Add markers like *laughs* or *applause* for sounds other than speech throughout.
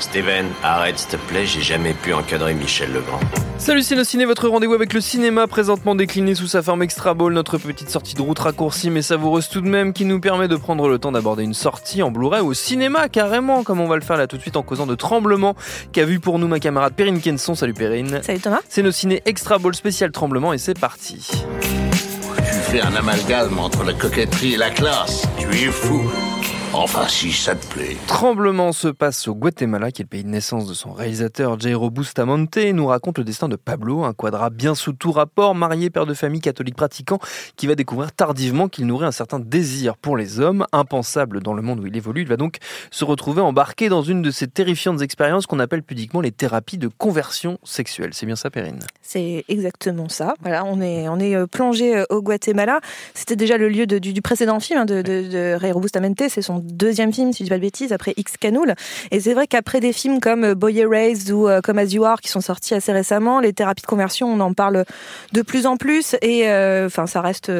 Steven, arrête s'il te plaît, j'ai jamais pu encadrer Michel Legrand. Salut Ciné, votre rendez-vous avec le cinéma présentement décliné sous sa forme extra ball, notre petite sortie de route raccourcie mais savoureuse tout de même qui nous permet de prendre le temps d'aborder une sortie en Blu-ray au cinéma carrément comme on va le faire là tout de suite en causant de Tremblement qu'a vu pour nous ma camarade Perrine Kenson. Salut Perrine. Salut Thomas. C'est nos ciné extra ball spécial Tremblement et c'est parti. Tu fais un amalgame entre la coquetterie et la classe. Tu es fou. Enfin, si ça te plaît. Tremblement se passe au Guatemala, qui est le pays de naissance de son réalisateur Jairo Bustamante, et nous raconte le destin de Pablo, un quadra bien sous tout rapport, marié, père de famille catholique pratiquant, qui va découvrir tardivement qu'il nourrit un certain désir pour les hommes, impensable dans le monde où il évolue. Il va donc se retrouver embarqué dans une de ces terrifiantes expériences qu'on appelle pudiquement les thérapies de conversion sexuelle. C'est bien ça, Perrine? C'est exactement ça. Voilà, on est, on est euh, plongé euh, au Guatemala. C'était déjà le lieu de- du, du précédent film hein, de, de, de Jairo Bustamante. C'est son deuxième film, si je dis pas de bêtises, après X Canoul. Et c'est vrai qu'après des films comme euh, Boy Erased ou euh, comme As You Are qui sont sortis assez récemment, les thérapies de conversion, on en parle de plus en plus. Et euh, enfin, ça reste,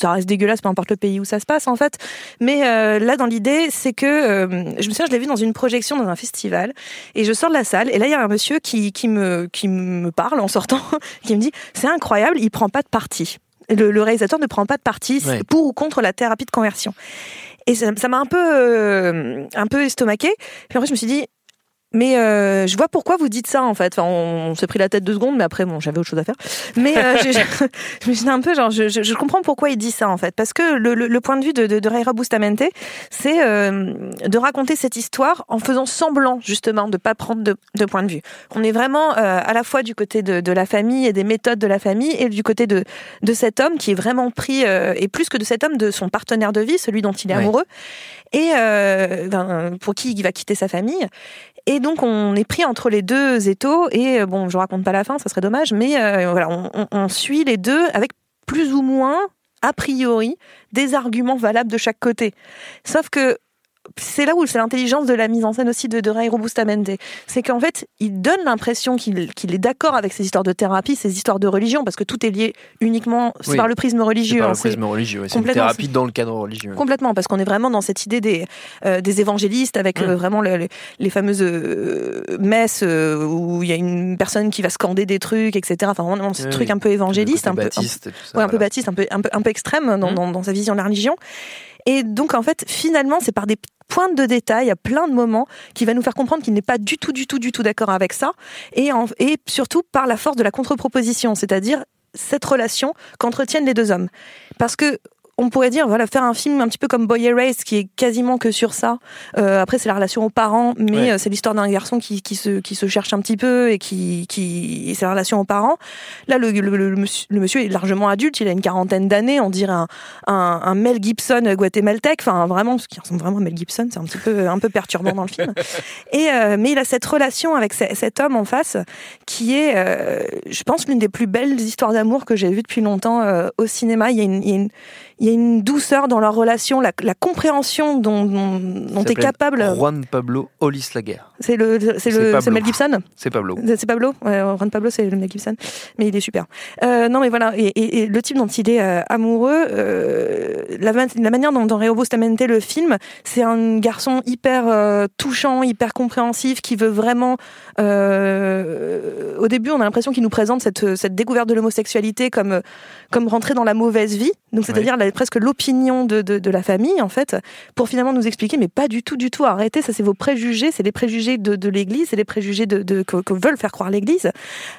ça reste dégueulasse, peu importe le pays où ça se passe en fait. Mais euh, là, dans l'idée, c'est que euh, je me souviens, je l'ai vu dans une projection dans un festival, et je sors de la salle, et là, il y a un monsieur qui, qui me qui me parle en sortant, *laughs* qui me dit, c'est incroyable, il prend pas de parti. Le, le réalisateur ne prend pas de parti Ouais. pour ou contre la thérapie de conversion. Et ça m'a un peu euh, un peu estomaqué. Puis après, je me suis dit. Mais euh, je vois pourquoi vous dites ça en fait. Enfin, on, on s'est pris la tête deux secondes, mais après bon, j'avais autre chose à faire. Mais euh, *laughs* je, je, un peu genre, je, je, je comprends pourquoi il dit ça en fait, parce que le, le, le point de vue de, de, de Raira Bustamante, c'est euh, de raconter cette histoire en faisant semblant justement de pas prendre de, de point de vue. On est vraiment euh, à la fois du côté de, de la famille et des méthodes de la famille, et du côté de, de cet homme qui est vraiment pris, euh, et plus que de cet homme, de son partenaire de vie, celui dont il est amoureux, et euh, ben, pour qui il va quitter sa famille. Et donc on est pris entre les deux étaux et euh, bon, je raconte pas la fin, ça serait dommage, mais euh, voilà, on, suit les deux avec plus ou moins a priori des arguments valables de chaque côté. Sauf que c'est là où c'est l'intelligence de la mise en scène aussi de, de Bustamante. C'est qu'en fait, il donne l'impression qu'il est d'accord avec ces histoires de thérapie, ces histoires de religion, parce que tout est lié uniquement Oui. par le prisme religieux. par hein, le prisme religieux, c'est une complètement, thérapie dans le cadre religieux. Complètement, parce qu'on est vraiment dans cette idée des, euh, des évangélistes avec Mm. euh, vraiment le- le- les fameuses euh, messes où il y a une personne qui va scander des trucs, etc. Enfin, vraiment, ce Oui, truc oui. un peu évangéliste, un peu, baptiste ouais, un peu voilà. baptiste, un peu, un peu, un peu extrême dans, Mm. dans, dans sa vision de la religion. Et donc, en fait, finalement, c'est par des pointes de détail, à plein de moments, qui va nous faire comprendre qu'il n'est pas du tout, du tout, du tout d'accord avec ça. Et surtout par la force de la contre-proposition, c'est-à-dire cette relation qu'entretiennent les deux hommes. Parce que on pourrait dire, voilà, faire un film un petit peu comme Boy Erased, qui est quasiment que sur ça. Euh, après, c'est la relation aux parents, mais Ouais. euh, c'est l'histoire d'un garçon qui, qui, se, qui se cherche un petit peu et qui, qui c'est la relation aux parents. Là, le, le, le monsieur, le monsieur est largement adulte, il a une quarantaine d'années, on dirait un, un, un Mel Gibson guatémaltèque, enfin vraiment, ce qui ressemble vraiment à Mel Gibson, c'est un petit peu, un peu perturbant dans le film. *laughs* Et euh, mais il a cette relation avec ce- cet homme en face qui est, euh, je pense, l'une des plus belles histoires d'amour que j'ai vues depuis longtemps euh, au cinéma. Il y a une, il y a une, il y a une douceur dans leur relation, la, la compréhension dont, dont, dont est capable. Juan Pablo Olislaguer. C'est le, c'est le, Mel Gibson. C'est Pablo. C'est Pablo, ouais, Ron Pablo, c'est Mel Gibson, mais il est super. Euh, non, mais voilà, et, et- et le type dont il est euh, amoureux, euh, la, la manière dont, dont Reo Bustamante le film, c'est un garçon hyper euh, touchant, hyper compréhensif, qui veut vraiment. au début, on a l'impression qu'il nous présente cette, cette découverte de l'homosexualité comme comme rentrer dans la mauvaise vie. donc c'est-à-dire la- presque l'opinion de, de, de la famille en fait, pour finalement nous expliquer, mais pas du tout, du tout, arrêtez, ça c'est vos préjugés, c'est les préjugés de, de l'Église, c'est les préjugés de, que, que veulent faire croire l'Église,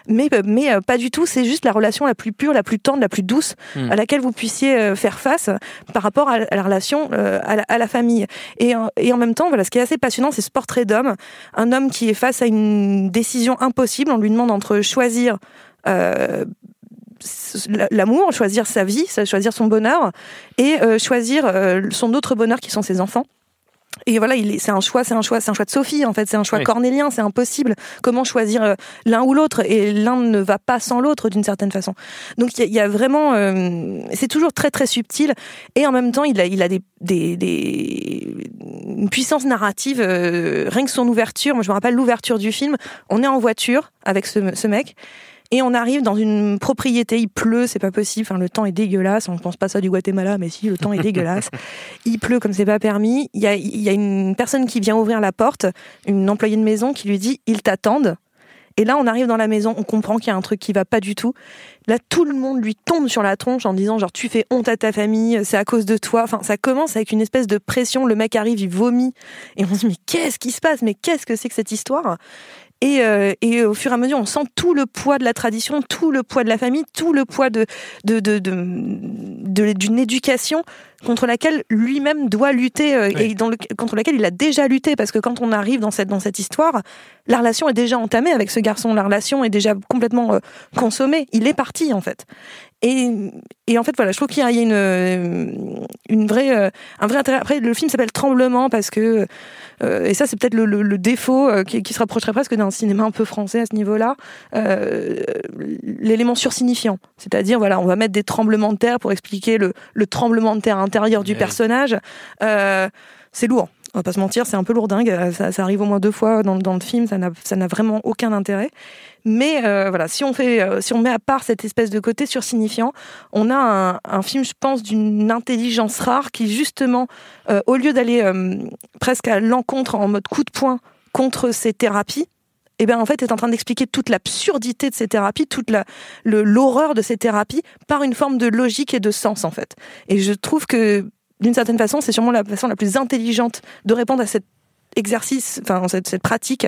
mais, mais euh, pas du tout, c'est juste la relation la plus pure, la plus tendre, la plus douce Hmm. à laquelle vous puissiez euh, faire face par rapport à, la relation euh, à, la, à la famille. Et, en- et en même temps, voilà, ce qui est assez passionnant, c'est ce portrait d'homme, un homme qui est face à une décision impossible, on lui demande entre choisir euh, l'amour, choisir sa vie, choisir son bonheur, et euh, choisir euh, son autre bonheur qui sont ses enfants. Et voilà, il est- c'est un choix, c'est un choix, c'est un choix de Sophie en fait, c'est un choix Oui. cornélien, c'est impossible. Comment choisir euh, l'un ou l'autre? Et l'un ne va pas sans l'autre d'une certaine façon. Donc il y, a- il y a vraiment, euh, c'est toujours très très subtil et en même temps il a, il a des, des, des une puissance narrative. euh, rien que son ouverture, moi je me rappelle l'ouverture du film. On est en voiture avec ce, ce mec. Et on arrive dans une propriété, il pleut, c'est pas possible, enfin, le temps est dégueulasse, on pense pas ça du Guatemala, mais si, le temps est dégueulasse. *laughs* Il pleut comme c'est pas permis, il y a, il y a une personne qui vient ouvrir la porte, une employée de maison qui lui dit « ils t'attendent ». Et là, on arrive dans la maison, on comprend qu'il y a un truc qui va pas du tout. Là, tout le monde lui tombe sur la tronche en disant genre tu fais honte à ta famille, c'est à cause de toi. Enfin, ça commence avec une espèce de pression. Le mec arrive, il vomit, et on se dit mais qu'est-ce qui se passe? Mais qu'est-ce que c'est que cette histoire? Et, euh, et au fur et à mesure, on sent tout le poids de la tradition, tout le poids de la famille, tout le poids de- de- d'une éducation contre laquelle lui-même doit lutter euh, et dans le, contre laquelle il a déjà lutté parce que quand on arrive dans cette dans cette histoire, la relation est déjà entamée avec ce garçon, la relation est déjà complètement euh, consommée, il est parti en fait. Et, et en fait voilà, je trouve qu'il y a une euh, une vraie euh, un vrai intérêt. Après le film s'appelle Tremblement parce que et ça c'est peut-être le, le- le défaut qui, qui se rapprocherait presque d'un cinéma un peu français à ce niveau-là, l'élément sursignifiant. C'est-à-dire voilà, on va mettre des tremblements de terre pour expliquer le, le tremblement de terre intérieur du Ouais. personnage. Euh, c'est lourd. On va pas se mentir, c'est un peu lourdingue. Euh, Ça, ça arrive au moins deux fois dans, dans le film. Ça n'a, ça n'a vraiment aucun intérêt. Mais euh, voilà, si on fait, euh, si on met à part cette espèce de côté sursignifiant, on a un, un film, je pense, d'une intelligence rare qui justement, au lieu d'aller presque à l'encontre en mode coup de poing contre ces thérapies, eh ben en fait est en train d'expliquer toute l'absurdité de ces thérapies, toute l'horreur de ces thérapies par une forme de logique et de sens en fait. Et je trouve que d'une certaine façon, c'est sûrement la façon la plus intelligente de répondre à cet exercice, enfin cette, cette pratique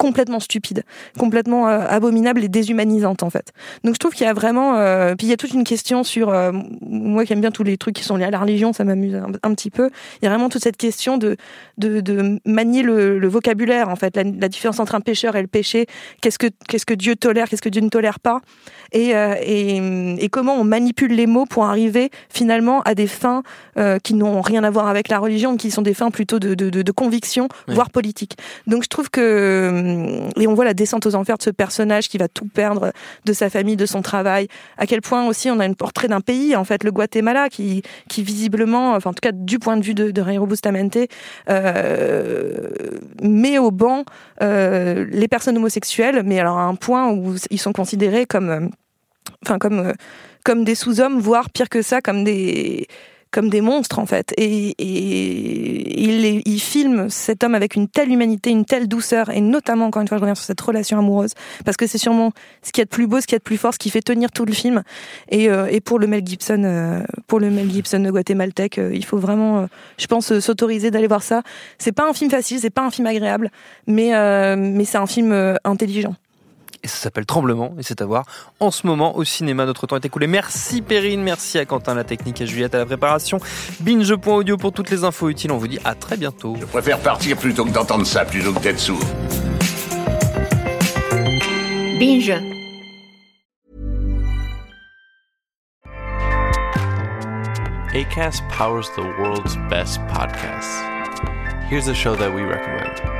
complètement stupide, complètement euh, abominable et déshumanisante en fait. Donc je trouve qu'il y a vraiment, euh, puis il y a toute une question sur, euh, moi qui aime bien tous les trucs qui sont liés à la religion, ça m'amuse un, un petit peu. Il y a vraiment toute cette question de de, de manier le, le vocabulaire en fait, la, la différence entre un pécheur et le péché. Qu'est-ce que qu'est-ce que Dieu tolère, qu'est-ce que Dieu ne tolère pas, et, et et comment on manipule les mots pour arriver finalement à des fins qui n'ont rien à voir avec la religion, qui sont des fins plutôt de de, de, de conviction, Oui. voire politique. Donc je trouve que et on voit la descente aux enfers de ce personnage qui va tout perdre de sa famille, de son travail. À quel point aussi on a un portrait d'un pays, en fait, le Guatemala, qui qui visiblement, enfin en tout cas du point de vue de, de Bustamante, euh, met au banc euh, les personnes homosexuelles, mais alors à un point où ils sont considérés comme, euh, enfin comme euh, comme des sous-hommes, voire pire que ça, comme des comme des monstres en fait. Et, et il, il filme cet homme avec une telle humanité, une telle douceur, et notamment encore une fois je reviens sur cette relation amoureuse, parce que c'est sûrement ce qui est de plus beau, ce qui est de plus fort, ce qui fait tenir tout le film. Et, euh, et pour le Mel Gibson, euh, pour le Mel Gibson guatémaltèque, euh, il faut vraiment, euh, je pense, euh, s'autoriser d'aller voir ça. C'est pas un film facile, c'est pas un film agréable, mais euh, mais c'est un film intelligent. Et ça s'appelle Tremblement, et c'est à voir en ce moment au cinéma. Notre temps est écoulé. Merci Perrine, merci à Quentin la technique et Juliette à la préparation. Binge.audio pour toutes les infos utiles. On vous dit à très bientôt. Je préfère partir plutôt que d'entendre ça, plutôt que d'être sourd. Binge. ACAST powers the world's best podcasts. Here's a show that we recommend.